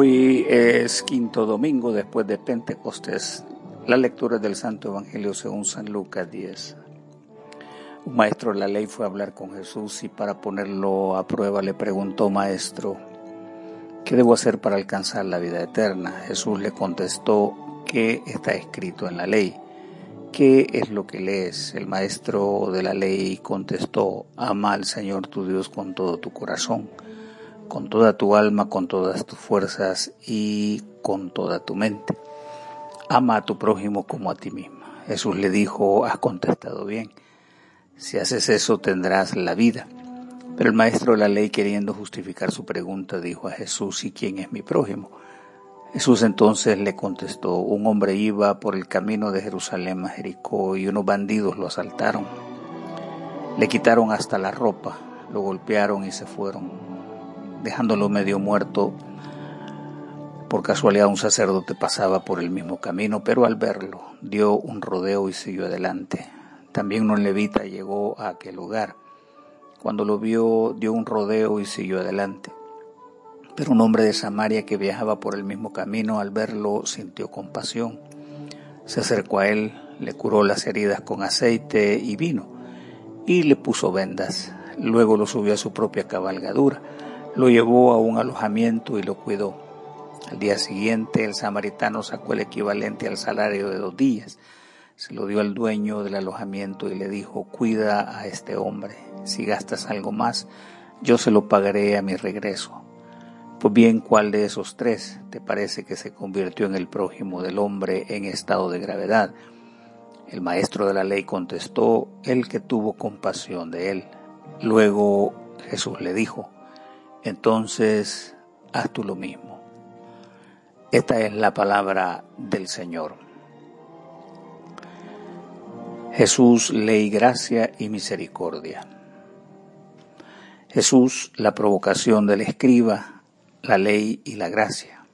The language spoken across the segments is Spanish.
Hoy es quinto domingo después de Pentecostés. La lectura del Santo Evangelio según San Lucas 10. Un maestro de la ley fue a hablar con Jesús y para ponerlo a prueba le preguntó, Maestro, ¿qué debo hacer para alcanzar la vida eterna? Jesús le contestó, ¿qué está escrito en la ley? ¿Qué es lo que lees? El maestro de la ley contestó, ama al Señor tu Dios con todo tu corazón con toda tu alma, con todas tus fuerzas y con toda tu mente. Ama a tu prójimo como a ti mismo. Jesús le dijo, has contestado bien. Si haces eso tendrás la vida. Pero el maestro de la ley, queriendo justificar su pregunta, dijo a Jesús, ¿y quién es mi prójimo? Jesús entonces le contestó, un hombre iba por el camino de Jerusalén a Jericó y unos bandidos lo asaltaron. Le quitaron hasta la ropa, lo golpearon y se fueron dejándolo medio muerto. Por casualidad un sacerdote pasaba por el mismo camino, pero al verlo dio un rodeo y siguió adelante. También un levita llegó a aquel lugar. Cuando lo vio dio un rodeo y siguió adelante. Pero un hombre de Samaria que viajaba por el mismo camino al verlo sintió compasión. Se acercó a él, le curó las heridas con aceite y vino y le puso vendas. Luego lo subió a su propia cabalgadura lo llevó a un alojamiento y lo cuidó. Al día siguiente el samaritano sacó el equivalente al salario de dos días. Se lo dio al dueño del alojamiento y le dijo, cuida a este hombre. Si gastas algo más, yo se lo pagaré a mi regreso. Pues bien, ¿cuál de esos tres te parece que se convirtió en el prójimo del hombre en estado de gravedad? El maestro de la ley contestó, el que tuvo compasión de él. Luego Jesús le dijo, entonces haz tú lo mismo. Esta es la palabra del Señor. Jesús, ley, gracia y misericordia. Jesús, la provocación del escriba, la ley y la gracia.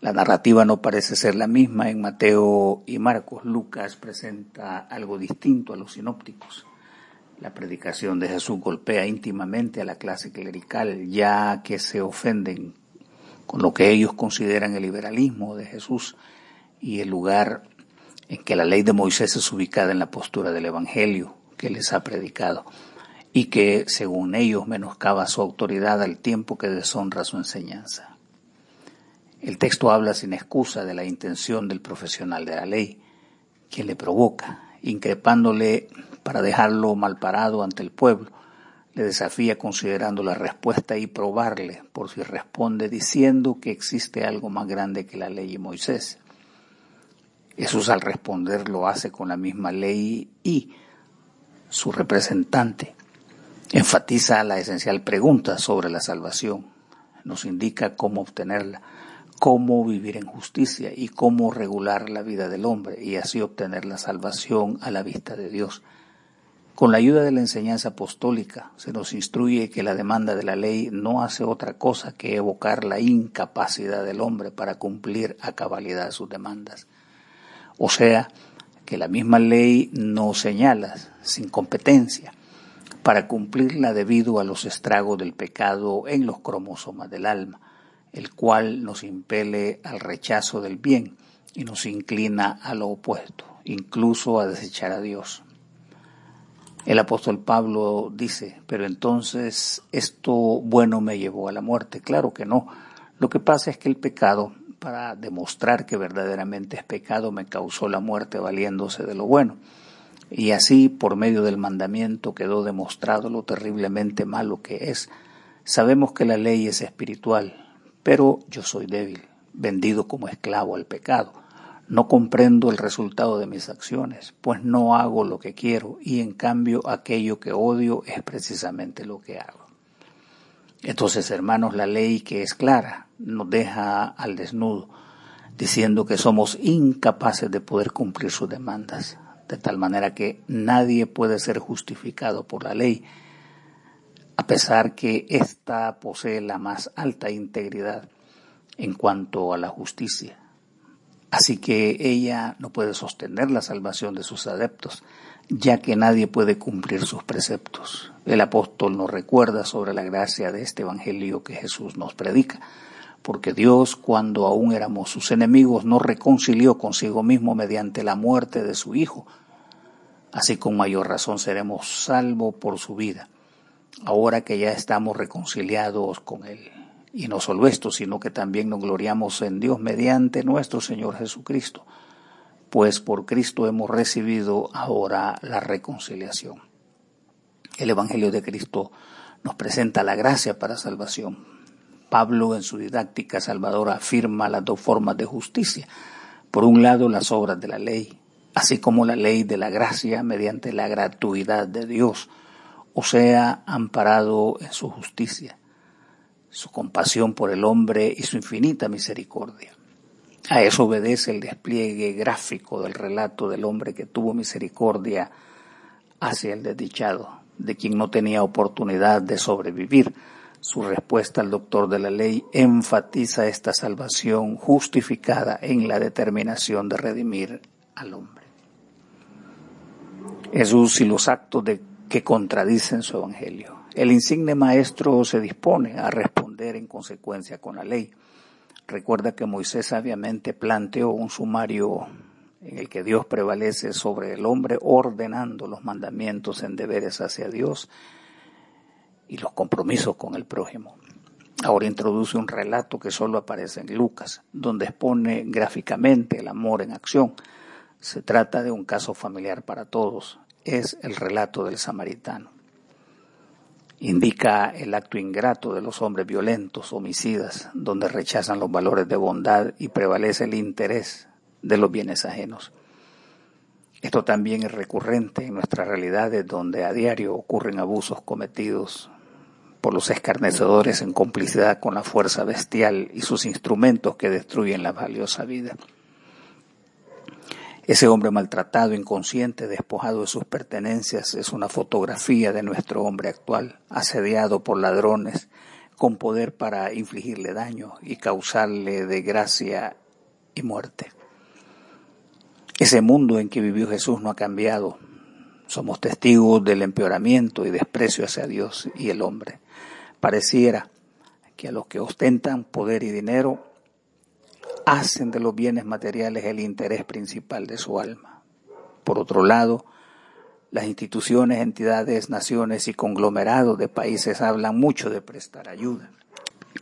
La narrativa no parece ser la misma en Mateo y Marcos. Lucas presenta algo distinto a los sinópticos. La predicación de Jesús golpea íntimamente a la clase clerical, ya que se ofenden con lo que ellos consideran el liberalismo de Jesús y el lugar en que la ley de Moisés es ubicada en la postura del Evangelio que les ha predicado y que, según ellos, menoscaba su autoridad al tiempo que deshonra su enseñanza. El texto habla sin excusa de la intención del profesional de la ley, que le provoca, increpándole para dejarlo mal parado ante el pueblo. Le desafía considerando la respuesta y probarle por si responde diciendo que existe algo más grande que la ley de Moisés. Jesús al responder lo hace con la misma ley y su representante enfatiza la esencial pregunta sobre la salvación, nos indica cómo obtenerla cómo vivir en justicia y cómo regular la vida del hombre y así obtener la salvación a la vista de Dios. Con la ayuda de la enseñanza apostólica se nos instruye que la demanda de la ley no hace otra cosa que evocar la incapacidad del hombre para cumplir a cabalidad sus demandas. O sea, que la misma ley nos señala sin competencia para cumplirla debido a los estragos del pecado en los cromosomas del alma el cual nos impele al rechazo del bien y nos inclina a lo opuesto, incluso a desechar a Dios. El apóstol Pablo dice, pero entonces esto bueno me llevó a la muerte. Claro que no. Lo que pasa es que el pecado, para demostrar que verdaderamente es pecado, me causó la muerte valiéndose de lo bueno. Y así, por medio del mandamiento, quedó demostrado lo terriblemente malo que es. Sabemos que la ley es espiritual, pero yo soy débil, vendido como esclavo al pecado. No comprendo el resultado de mis acciones, pues no hago lo que quiero y en cambio aquello que odio es precisamente lo que hago. Entonces, hermanos, la ley que es clara nos deja al desnudo, diciendo que somos incapaces de poder cumplir sus demandas, de tal manera que nadie puede ser justificado por la ley, a pesar que ésta posee la más alta integridad en cuanto a la justicia. Así que ella no puede sostener la salvación de sus adeptos, ya que nadie puede cumplir sus preceptos. El apóstol nos recuerda sobre la gracia de este Evangelio que Jesús nos predica, porque Dios, cuando aún éramos sus enemigos, nos reconcilió consigo mismo mediante la muerte de su Hijo. Así con mayor razón seremos salvos por su vida, ahora que ya estamos reconciliados con Él. Y no solo esto, sino que también nos gloriamos en Dios mediante nuestro Señor Jesucristo, pues por Cristo hemos recibido ahora la reconciliación. El Evangelio de Cristo nos presenta la gracia para salvación. Pablo en su didáctica salvadora afirma las dos formas de justicia. Por un lado, las obras de la ley, así como la ley de la gracia mediante la gratuidad de Dios, o sea, amparado en su justicia, su compasión por el hombre y su infinita misericordia. A eso obedece el despliegue gráfico del relato del hombre que tuvo misericordia hacia el desdichado, de quien no tenía oportunidad de sobrevivir. Su respuesta al doctor de la ley enfatiza esta salvación justificada en la determinación de redimir al hombre. Jesús y los actos de que contradicen su evangelio. El insigne maestro se dispone a responder en consecuencia con la ley. Recuerda que Moisés sabiamente planteó un sumario en el que Dios prevalece sobre el hombre ordenando los mandamientos en deberes hacia Dios y los compromisos con el prójimo. Ahora introduce un relato que solo aparece en Lucas, donde expone gráficamente el amor en acción. Se trata de un caso familiar para todos. Es el relato del samaritano. Indica el acto ingrato de los hombres violentos, homicidas, donde rechazan los valores de bondad y prevalece el interés de los bienes ajenos. Esto también es recurrente en nuestras realidades donde a diario ocurren abusos cometidos por los escarnecedores en complicidad con la fuerza bestial y sus instrumentos que destruyen la valiosa vida. Ese hombre maltratado, inconsciente, despojado de sus pertenencias, es una fotografía de nuestro hombre actual, asediado por ladrones, con poder para infligirle daño y causarle desgracia y muerte. Ese mundo en que vivió Jesús no ha cambiado. Somos testigos del empeoramiento y desprecio hacia Dios y el hombre. Pareciera que a los que ostentan poder y dinero hacen de los bienes materiales el interés principal de su alma. Por otro lado, las instituciones, entidades, naciones y conglomerados de países hablan mucho de prestar ayuda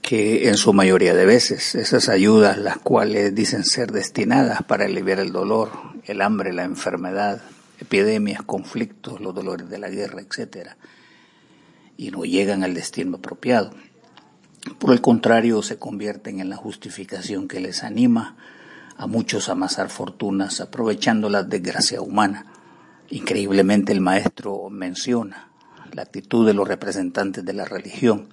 que en su mayoría de veces esas ayudas, las cuales dicen ser destinadas para aliviar el dolor, el hambre, la enfermedad, epidemias, conflictos, los dolores de la guerra, etc., y no llegan al destino apropiado. Por el contrario, se convierten en la justificación que les anima a muchos a amasar fortunas aprovechando la desgracia humana. Increíblemente el maestro menciona la actitud de los representantes de la religión,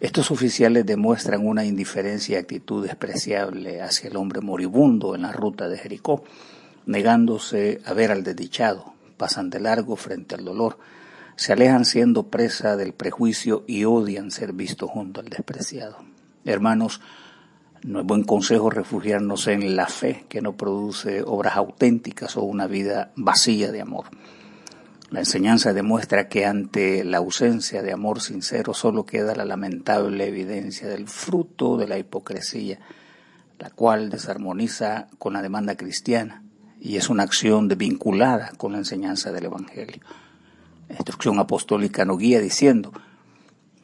estos oficiales demuestran una indiferencia y actitud despreciable hacia el hombre moribundo en la ruta de Jericó, negándose a ver al desdichado, pasan de largo frente al dolor, se alejan siendo presa del prejuicio y odian ser vistos junto al despreciado. Hermanos, no es buen consejo refugiarnos en la fe que no produce obras auténticas o una vida vacía de amor. La enseñanza demuestra que ante la ausencia de amor sincero solo queda la lamentable evidencia del fruto de la hipocresía, la cual desarmoniza con la demanda cristiana y es una acción desvinculada con la enseñanza del Evangelio. Instrucción apostólica nos guía diciendo,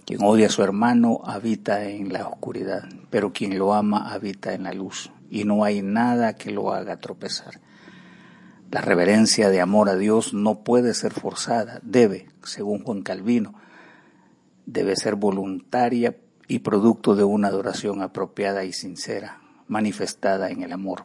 quien odia a su hermano habita en la oscuridad, pero quien lo ama habita en la luz, y no hay nada que lo haga tropezar. La reverencia de amor a Dios no puede ser forzada, debe, según Juan Calvino, debe ser voluntaria y producto de una adoración apropiada y sincera, manifestada en el amor,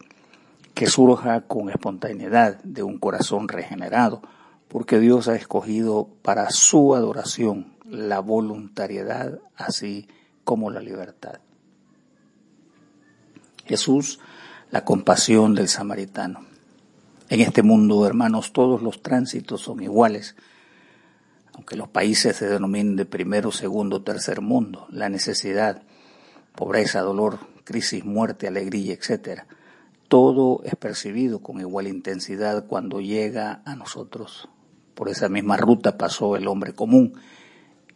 que surja con espontaneidad de un corazón regenerado, porque Dios ha escogido para su adoración la voluntariedad así como la libertad. Jesús, la compasión del samaritano. En este mundo, hermanos, todos los tránsitos son iguales, aunque los países se denominen de primero, segundo, tercer mundo, la necesidad, pobreza, dolor, crisis, muerte, alegría, etc. Todo es percibido con igual intensidad cuando llega a nosotros. Por esa misma ruta pasó el hombre común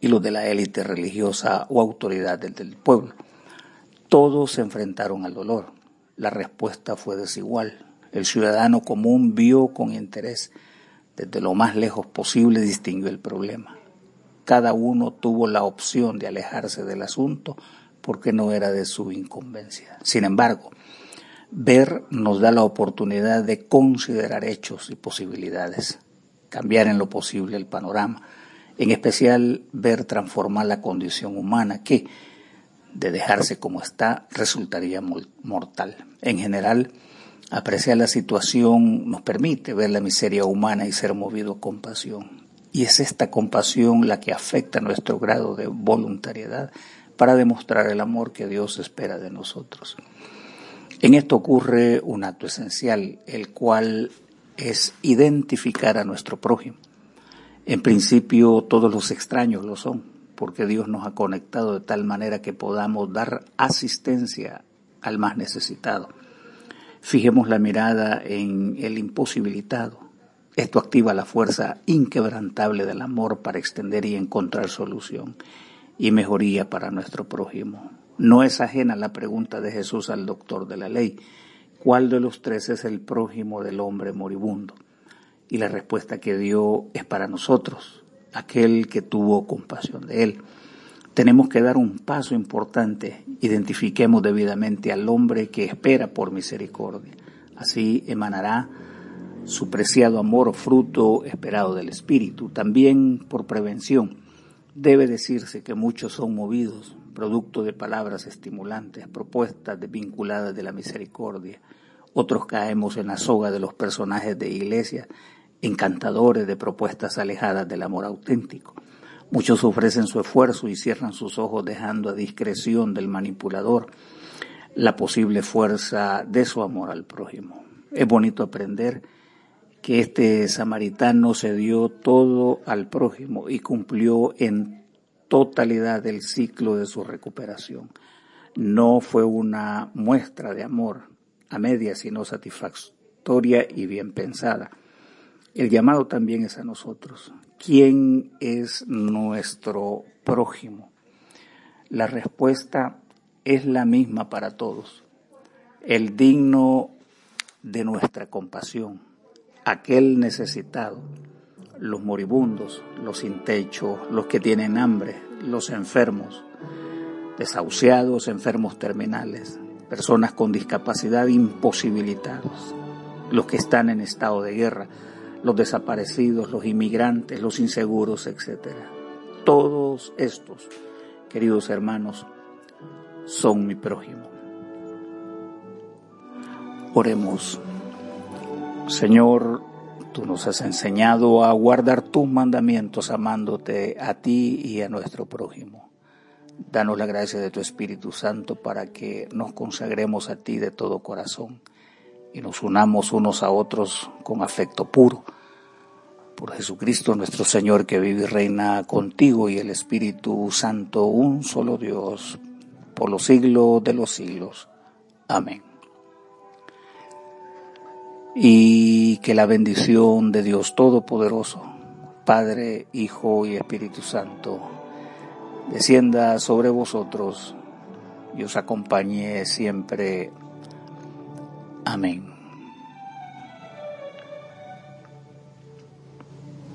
y los de la élite religiosa o autoridad del pueblo Todos se enfrentaron al dolor. La respuesta fue desigual. El ciudadano común vio con interés, desde lo más lejos posible distinguió el problema. Cada uno tuvo la opción de alejarse del asunto porque no era de su incumbencia. Sin embargo, ver nos da la oportunidad de considerar hechos y posibilidades, cambiar en lo posible el panorama, en especial ver transformar la condición humana que, de dejarse como está, resultaría mortal. En general, apreciar la situación nos permite ver la miseria humana y ser movido a compasión. Y es esta compasión la que afecta nuestro grado de voluntariedad para demostrar el amor que Dios espera de nosotros. En esto ocurre un acto esencial, el cual es identificar a nuestro prójimo. En principio todos los extraños lo son, porque Dios nos ha conectado de tal manera que podamos dar asistencia al más necesitado. Fijemos la mirada en el imposibilitado. Esto activa la fuerza inquebrantable del amor para extender y encontrar solución y mejoría para nuestro prójimo. No es ajena la pregunta de Jesús al doctor de la ley, ¿cuál de los tres es el prójimo del hombre moribundo? Y la respuesta que dio es para nosotros, aquel que tuvo compasión de él. Tenemos que dar un paso importante, identifiquemos debidamente al hombre que espera por misericordia. Así emanará su preciado amor, fruto esperado del Espíritu. También por prevención, debe decirse que muchos son movidos, producto de palabras estimulantes, propuestas vinculadas de la misericordia. Otros caemos en la soga de los personajes de iglesia encantadores de propuestas alejadas del amor auténtico. Muchos ofrecen su esfuerzo y cierran sus ojos dejando a discreción del manipulador la posible fuerza de su amor al prójimo. Es bonito aprender que este samaritano se dio todo al prójimo y cumplió en totalidad el ciclo de su recuperación. No fue una muestra de amor a media, sino satisfactoria y bien pensada. El llamado también es a nosotros. ¿Quién es nuestro prójimo? La respuesta es la misma para todos. El digno de nuestra compasión, aquel necesitado, los moribundos, los sin techo, los que tienen hambre, los enfermos, desahuciados, enfermos terminales, personas con discapacidad imposibilitados, los que están en estado de guerra, los desaparecidos, los inmigrantes, los inseguros, etc. Todos estos, queridos hermanos, son mi prójimo. Oremos. Señor, tú nos has enseñado a guardar tus mandamientos amándote a ti y a nuestro prójimo. Danos la gracia de tu Espíritu Santo para que nos consagremos a ti de todo corazón y nos unamos unos a otros con afecto puro por Jesucristo nuestro Señor que vive y reina contigo y el Espíritu Santo, un solo Dios, por los siglos de los siglos. Amén. Y que la bendición de Dios Todopoderoso, Padre, Hijo y Espíritu Santo, descienda sobre vosotros y os acompañe siempre. Amén.